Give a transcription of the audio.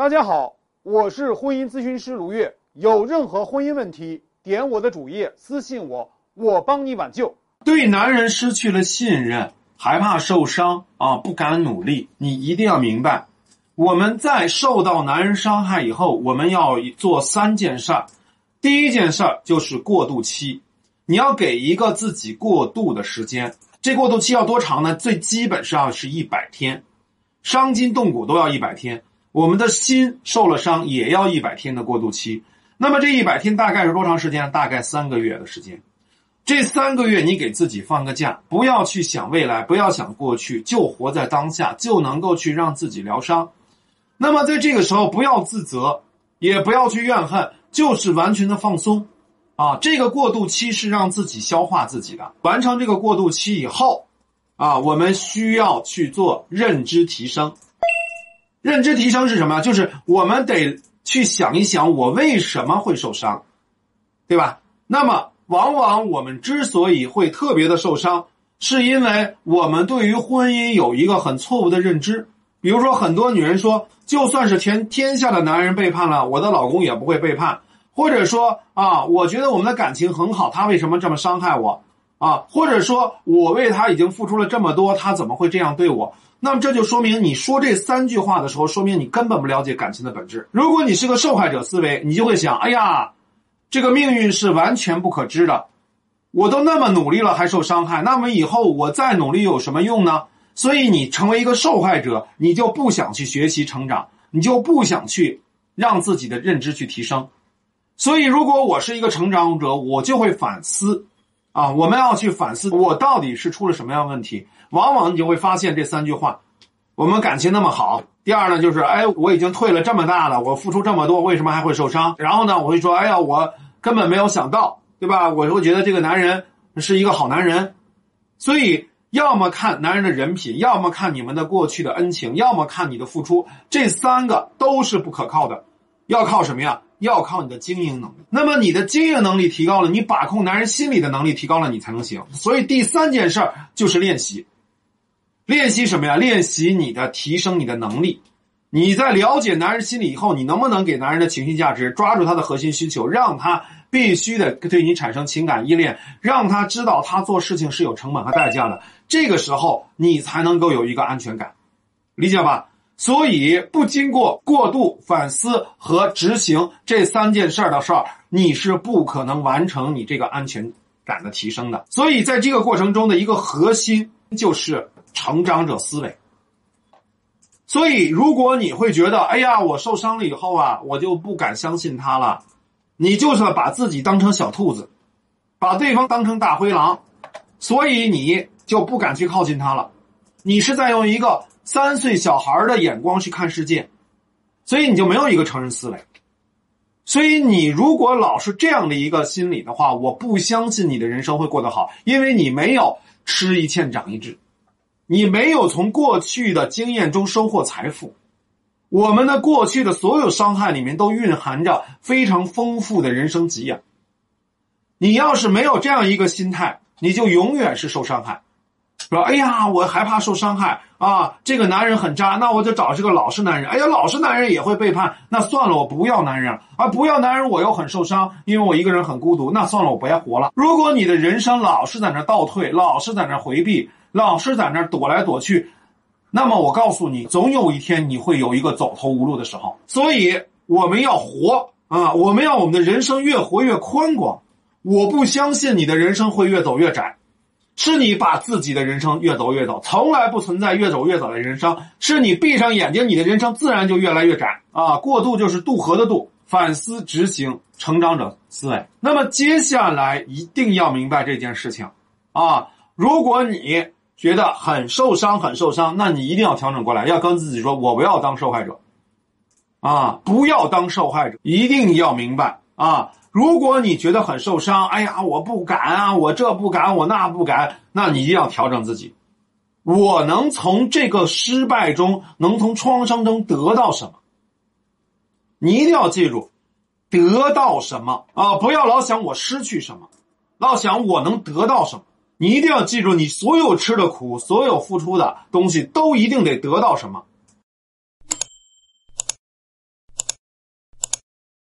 大家好，我是婚姻咨询师卢月。有任何婚姻问题，点我的主页私信我，我帮你挽救。对男人失去了信任，害怕受伤啊，不敢努力。你一定要明白，我们在受到男人伤害以后，我们要做三件事儿。第一件事儿就是过渡期，你要给一个自己过渡的时间。这过渡期要多长呢？最基本上是一百天，伤筋动骨都要一百天。我们的心受了伤，也要一百天的过渡期。那么这一百天大概是多长时间？大概三个月的时间。这三个月你给自己放个假，不要去想未来，不要想过去，就活在当下，就能够去让自己疗伤。那么在这个时候，不要自责，也不要去怨恨，就是完全的放松。啊，这个过渡期是让自己消化自己的。完成这个过渡期以后，啊，我们需要去做认知提升。认知提升是什么？就是我们得去想一想，我为什么会受伤，对吧？那么，往往我们之所以会特别的受伤，是因为我们对于婚姻有一个很错误的认知。比如说，很多女人说，就算是全天下的男人背叛了，我的老公也不会背叛。或者说啊，我觉得我们的感情很好，他为什么这么伤害我啊？或者说我为他已经付出了这么多，他怎么会这样对我？那么这就说明你说这三句话的时候，说明你根本不了解感情的本质。如果你是个受害者思维，你就会想：哎呀，这个命运是完全不可知的，我都那么努力了还受伤害，那么以后我再努力有什么用呢？所以你成为一个受害者，你就不想去学习成长，你就不想去让自己的认知去提升。所以，如果我是一个成长者，我就会反思，啊，我们要去反思我到底是出了什么样问题。往往你就会发现这三句话：我们感情那么好。第二呢，就是哎，我已经退了这么大了，我付出这么多，为什么还会受伤？然后呢，我会说，哎呀，我根本没有想到，对吧？我会觉得这个男人是一个好男人。所以，要么看男人的人品，要么看你们的过去的恩情，要么看你的付出，这三个都是不可靠的。要靠什么呀？要靠你的经营能力。那么你的经营能力提高了，你把控男人心理的能力提高了，你才能行。所以第三件事儿就是练习。练习什么呀？练习你的提升你的能力。你在了解男人心理以后，你能不能给男人的情绪价值，抓住他的核心需求，让他必须得对你产生情感依恋，让他知道他做事情是有成本和代价的。这个时候你才能够有一个安全感，理解吧？所以，不经过过度反思和执行这三件事儿的事儿，你是不可能完成你这个安全感的提升的。所以，在这个过程中的一个核心就是成长者思维。所以，如果你会觉得，哎呀，我受伤了以后啊，我就不敢相信他了，你就是把自己当成小兔子，把对方当成大灰狼，所以你就不敢去靠近他了。你是在用一个。三岁小孩的眼光去看世界，所以你就没有一个成人思维。所以你如果老是这样的一个心理的话，我不相信你的人生会过得好，因为你没有吃一堑长一智，你没有从过去的经验中收获财富。我们的过去的所有伤害里面都蕴含着非常丰富的人生给养。你要是没有这样一个心态，你就永远是受伤害。说：“哎呀，我害怕受伤害啊！这个男人很渣，那我就找这个老实男人。哎呀，老实男人也会背叛，那算了，我不要男人啊！不要男人，我又很受伤，因为我一个人很孤独。那算了，我不要活了。如果你的人生老是在那倒退，老是在那回避，老是在那躲来躲去，那么我告诉你，总有一天你会有一个走投无路的时候。所以我们要活啊！我们要我们的人生越活越宽广。我不相信你的人生会越走越窄。”是你把自己的人生越走越走，从来不存在越走越走的人生。是你闭上眼睛，你的人生自然就越来越窄啊！过渡就是渡河的渡，反思执行成长者思维。那么接下来一定要明白这件事情啊！如果你觉得很受伤，很受伤，那你一定要调整过来，要跟自己说：我不要当受害者啊！不要当受害者，一定要明白啊！如果你觉得很受伤，哎呀，我不敢啊，我这不敢，我那不敢，那你一定要调整自己。我能从这个失败中，能从创伤中得到什么？你一定要记住，得到什么啊？不要老想我失去什么，老想我能得到什么。你一定要记住，你所有吃的苦，所有付出的东西，都一定得得到什么。